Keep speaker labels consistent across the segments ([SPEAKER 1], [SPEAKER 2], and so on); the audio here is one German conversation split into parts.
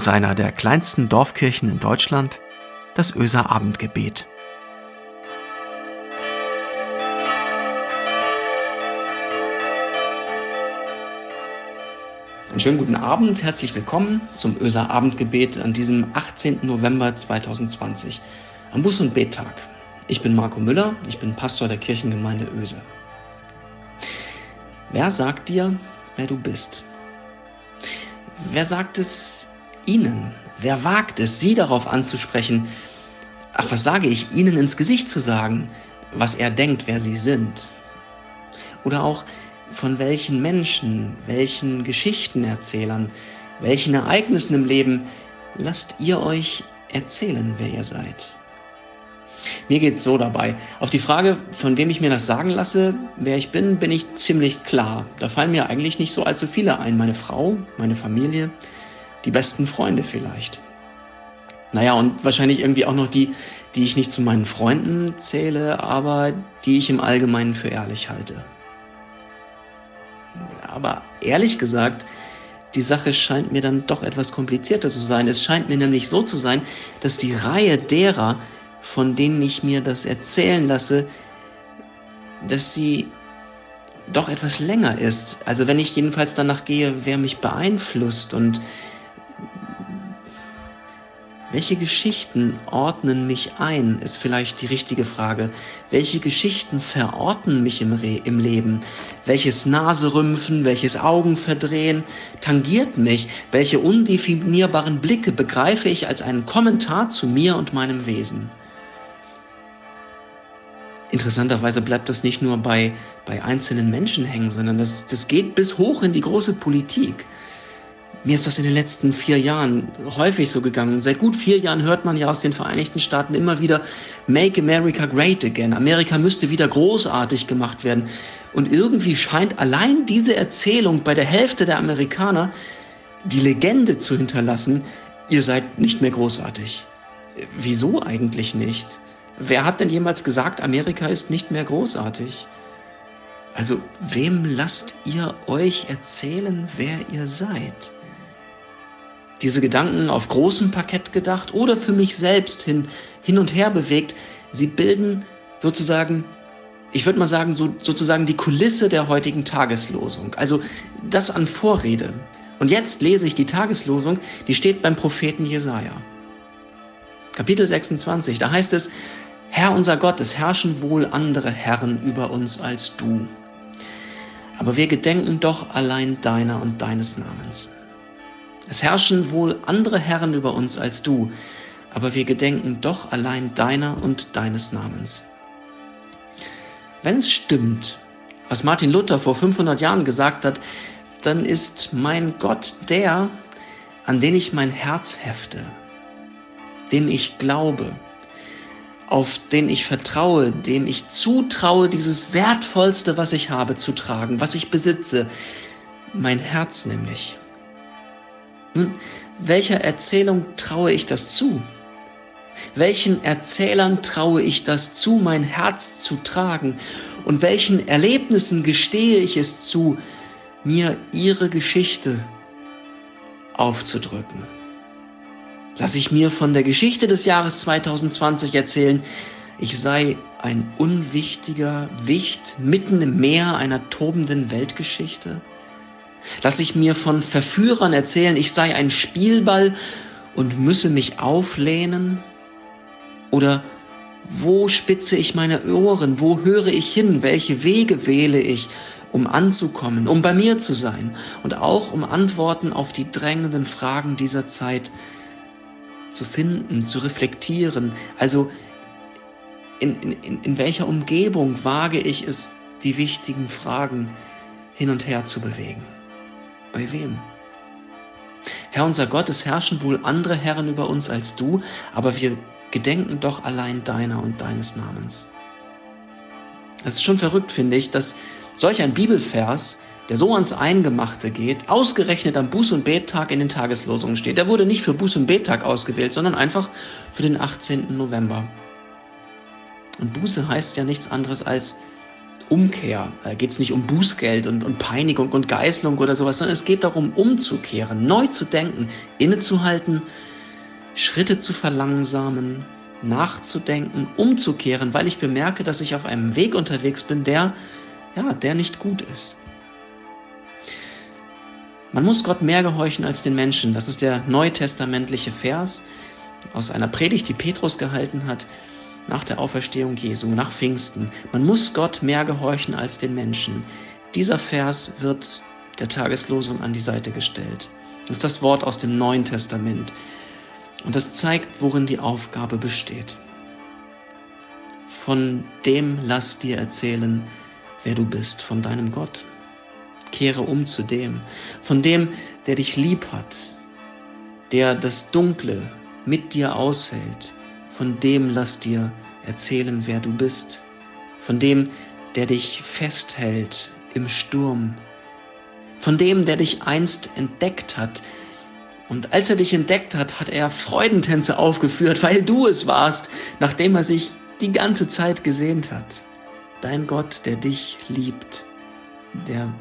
[SPEAKER 1] aus einer der kleinsten Dorfkirchen in Deutschland, das Öser Abendgebet.
[SPEAKER 2] Einen schönen guten Abend, herzlich willkommen zum Öser Abendgebet an diesem 18. November 2020, am Buß- und Bettag. Ich bin Marco Müller, ich bin Pastor der Kirchengemeinde Öse. Wer sagt dir, wer du bist? Wer sagt es Ihnen? Wer wagt es, Sie darauf anzusprechen? Ach, was sage ich, Ihnen ins Gesicht zu sagen, was er denkt, wer Sie sind? Oder auch, von welchen Menschen, welchen Geschichtenerzählern, welchen Ereignissen im Leben lasst ihr euch erzählen, wer ihr seid? Mir geht es so dabei. Auf die Frage, von wem ich mir das sagen lasse, wer ich bin, bin ich ziemlich klar. Da fallen mir eigentlich nicht so allzu viele ein. Meine Frau, meine Familie, die besten Freunde vielleicht. Naja, und wahrscheinlich irgendwie auch noch die, die ich nicht zu meinen Freunden zähle, aber die ich im Allgemeinen für ehrlich halte. Aber ehrlich gesagt, die Sache scheint mir dann doch etwas komplizierter zu sein. Es scheint mir nämlich so zu sein, dass die Reihe derer, von denen ich mir das erzählen lasse, dass sie doch etwas länger ist. Also wenn ich jedenfalls danach gehe, wer mich beeinflusst und welche Geschichten ordnen mich ein, ist vielleicht die richtige Frage. Welche Geschichten verorten mich im, Re im Leben? Welches Naserümpfen, welches Augenverdrehen tangiert mich? Welche undefinierbaren Blicke begreife ich als einen Kommentar zu mir und meinem Wesen? Interessanterweise bleibt das nicht nur bei, bei einzelnen Menschen hängen, sondern das, das geht bis hoch in die große Politik. Mir ist das in den letzten vier Jahren häufig so gegangen. Seit gut vier Jahren hört man ja aus den Vereinigten Staaten immer wieder Make America Great Again. Amerika müsste wieder großartig gemacht werden. Und irgendwie scheint allein diese Erzählung bei der Hälfte der Amerikaner die Legende zu hinterlassen, ihr seid nicht mehr großartig. Wieso eigentlich nicht? Wer hat denn jemals gesagt, Amerika ist nicht mehr großartig? Also, wem lasst ihr euch erzählen, wer ihr seid? Diese Gedanken auf großem Parkett gedacht oder für mich selbst hin, hin und her bewegt, sie bilden sozusagen, ich würde mal sagen, so, sozusagen die Kulisse der heutigen Tageslosung. Also das an Vorrede. Und jetzt lese ich die Tageslosung, die steht beim Propheten Jesaja. Kapitel 26, da heißt es, Herr unser Gott, es herrschen wohl andere Herren über uns als du. Aber wir gedenken doch allein deiner und deines Namens. Es herrschen wohl andere Herren über uns als du, aber wir gedenken doch allein deiner und deines Namens. Wenn es stimmt, was Martin Luther vor 500 Jahren gesagt hat, dann ist mein Gott der, an den ich mein Herz hefte, dem ich glaube, auf den ich vertraue, dem ich zutraue, dieses Wertvollste, was ich habe, zu tragen, was ich besitze, mein Herz nämlich. Nun, welcher Erzählung traue ich das zu? Welchen Erzählern traue ich das zu, mein Herz zu tragen? Und welchen Erlebnissen gestehe ich es zu, mir ihre Geschichte aufzudrücken? Lass ich mir von der Geschichte des Jahres 2020 erzählen, ich sei ein unwichtiger Wicht mitten im Meer einer tobenden Weltgeschichte? Lass ich mir von Verführern erzählen, ich sei ein Spielball und müsse mich auflehnen? Oder wo spitze ich meine Ohren? Wo höre ich hin? Welche Wege wähle ich, um anzukommen, um bei mir zu sein und auch um Antworten auf die drängenden Fragen dieser Zeit zu finden, zu reflektieren. Also in, in, in welcher Umgebung wage ich es, die wichtigen Fragen hin und her zu bewegen? Bei wem? Herr unser Gott, es herrschen wohl andere Herren über uns als du, aber wir gedenken doch allein deiner und deines Namens. Es ist schon verrückt, finde ich, dass solch ein Bibelvers der so ans Eingemachte geht, ausgerechnet am Buß- und Bettag in den Tageslosungen steht. Der wurde nicht für Buß- und Bettag ausgewählt, sondern einfach für den 18. November. Und Buße heißt ja nichts anderes als Umkehr. Da geht es nicht um Bußgeld und, und Peinigung und Geißlung oder sowas, sondern es geht darum, umzukehren, neu zu denken, innezuhalten, Schritte zu verlangsamen, nachzudenken, umzukehren, weil ich bemerke, dass ich auf einem Weg unterwegs bin, der, ja, der nicht gut ist. Man muss Gott mehr gehorchen als den Menschen. Das ist der neutestamentliche Vers aus einer Predigt, die Petrus gehalten hat nach der Auferstehung Jesu, nach Pfingsten. Man muss Gott mehr gehorchen als den Menschen. Dieser Vers wird der Tageslosung an die Seite gestellt. Das ist das Wort aus dem Neuen Testament. Und das zeigt, worin die Aufgabe besteht. Von dem lass dir erzählen, wer du bist, von deinem Gott. Kehre um zu dem, von dem, der dich lieb hat, der das Dunkle mit dir aushält, von dem lass dir erzählen, wer du bist, von dem, der dich festhält im Sturm, von dem, der dich einst entdeckt hat. Und als er dich entdeckt hat, hat er Freudentänze aufgeführt, weil du es warst, nachdem er sich die ganze Zeit gesehnt hat. Dein Gott, der dich liebt, der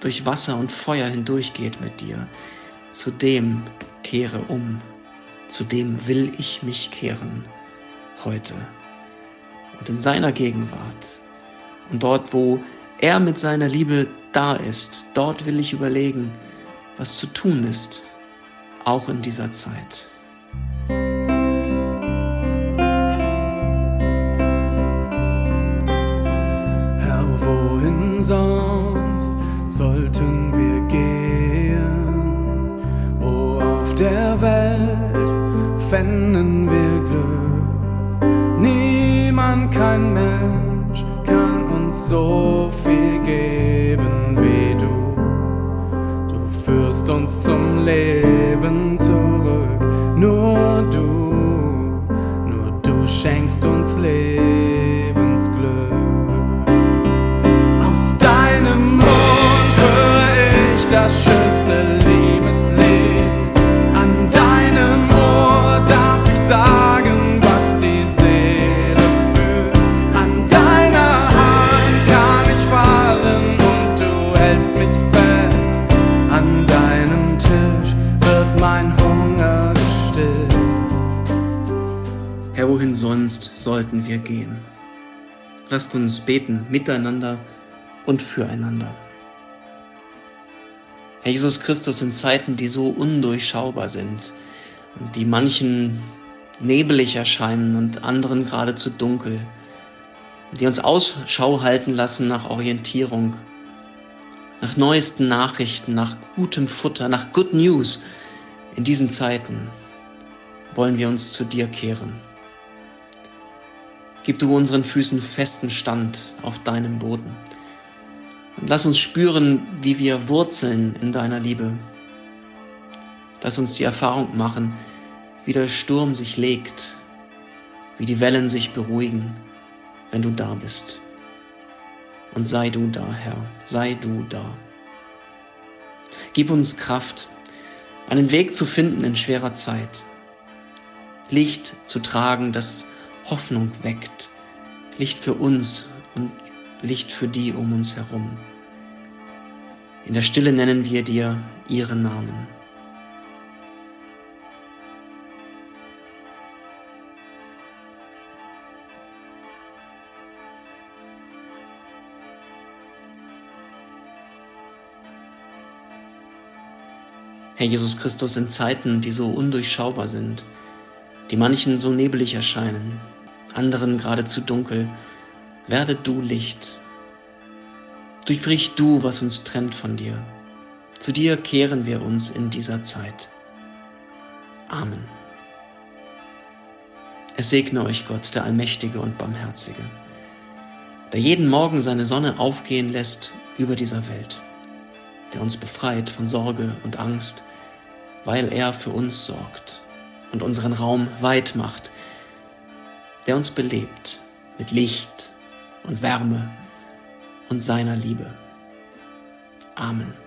[SPEAKER 2] durch Wasser und Feuer hindurchgeht mit dir, zu dem kehre um, zu dem will ich mich kehren heute und in seiner Gegenwart. Und dort, wo er mit seiner Liebe da ist, dort will ich überlegen, was zu tun ist, auch in dieser Zeit.
[SPEAKER 3] Herr, wohin sonst sollten wir gehen? Wo auf der Welt fänden wir so viel geben wie du. Du führst uns zum Leben zurück, nur du, nur du schenkst uns Lebensglück. Aus deinem Mund höre ich das schönste
[SPEAKER 2] gehen? Lasst uns beten miteinander und füreinander. Herr Jesus Christus, in Zeiten, die so undurchschaubar sind und die manchen nebelig erscheinen und anderen geradezu dunkel, die uns Ausschau halten lassen nach Orientierung, nach neuesten Nachrichten, nach gutem Futter, nach Good News, in diesen Zeiten wollen wir uns zu dir kehren. Gib du unseren Füßen festen Stand auf deinem Boden. Und lass uns spüren, wie wir wurzeln in deiner Liebe. Lass uns die Erfahrung machen, wie der Sturm sich legt, wie die Wellen sich beruhigen, wenn du da bist. Und sei du da, Herr, sei du da. Gib uns Kraft, einen Weg zu finden in schwerer Zeit. Licht zu tragen, das Hoffnung weckt. Licht für uns und Licht für die um uns herum. In der Stille nennen wir dir ihre Namen. Herr Jesus Christus, in Zeiten, die so undurchschaubar sind, die manchen so nebelig erscheinen, anderen geradezu dunkel, werde du Licht. Durchbrich du, was uns trennt von dir. Zu dir kehren wir uns in dieser Zeit. Amen. Es segne euch Gott, der Allmächtige und Barmherzige, der jeden Morgen seine Sonne aufgehen lässt über dieser Welt, der uns befreit von Sorge und Angst, weil er für uns sorgt und unseren Raum weit macht, der uns belebt mit Licht und Wärme und seiner Liebe. Amen.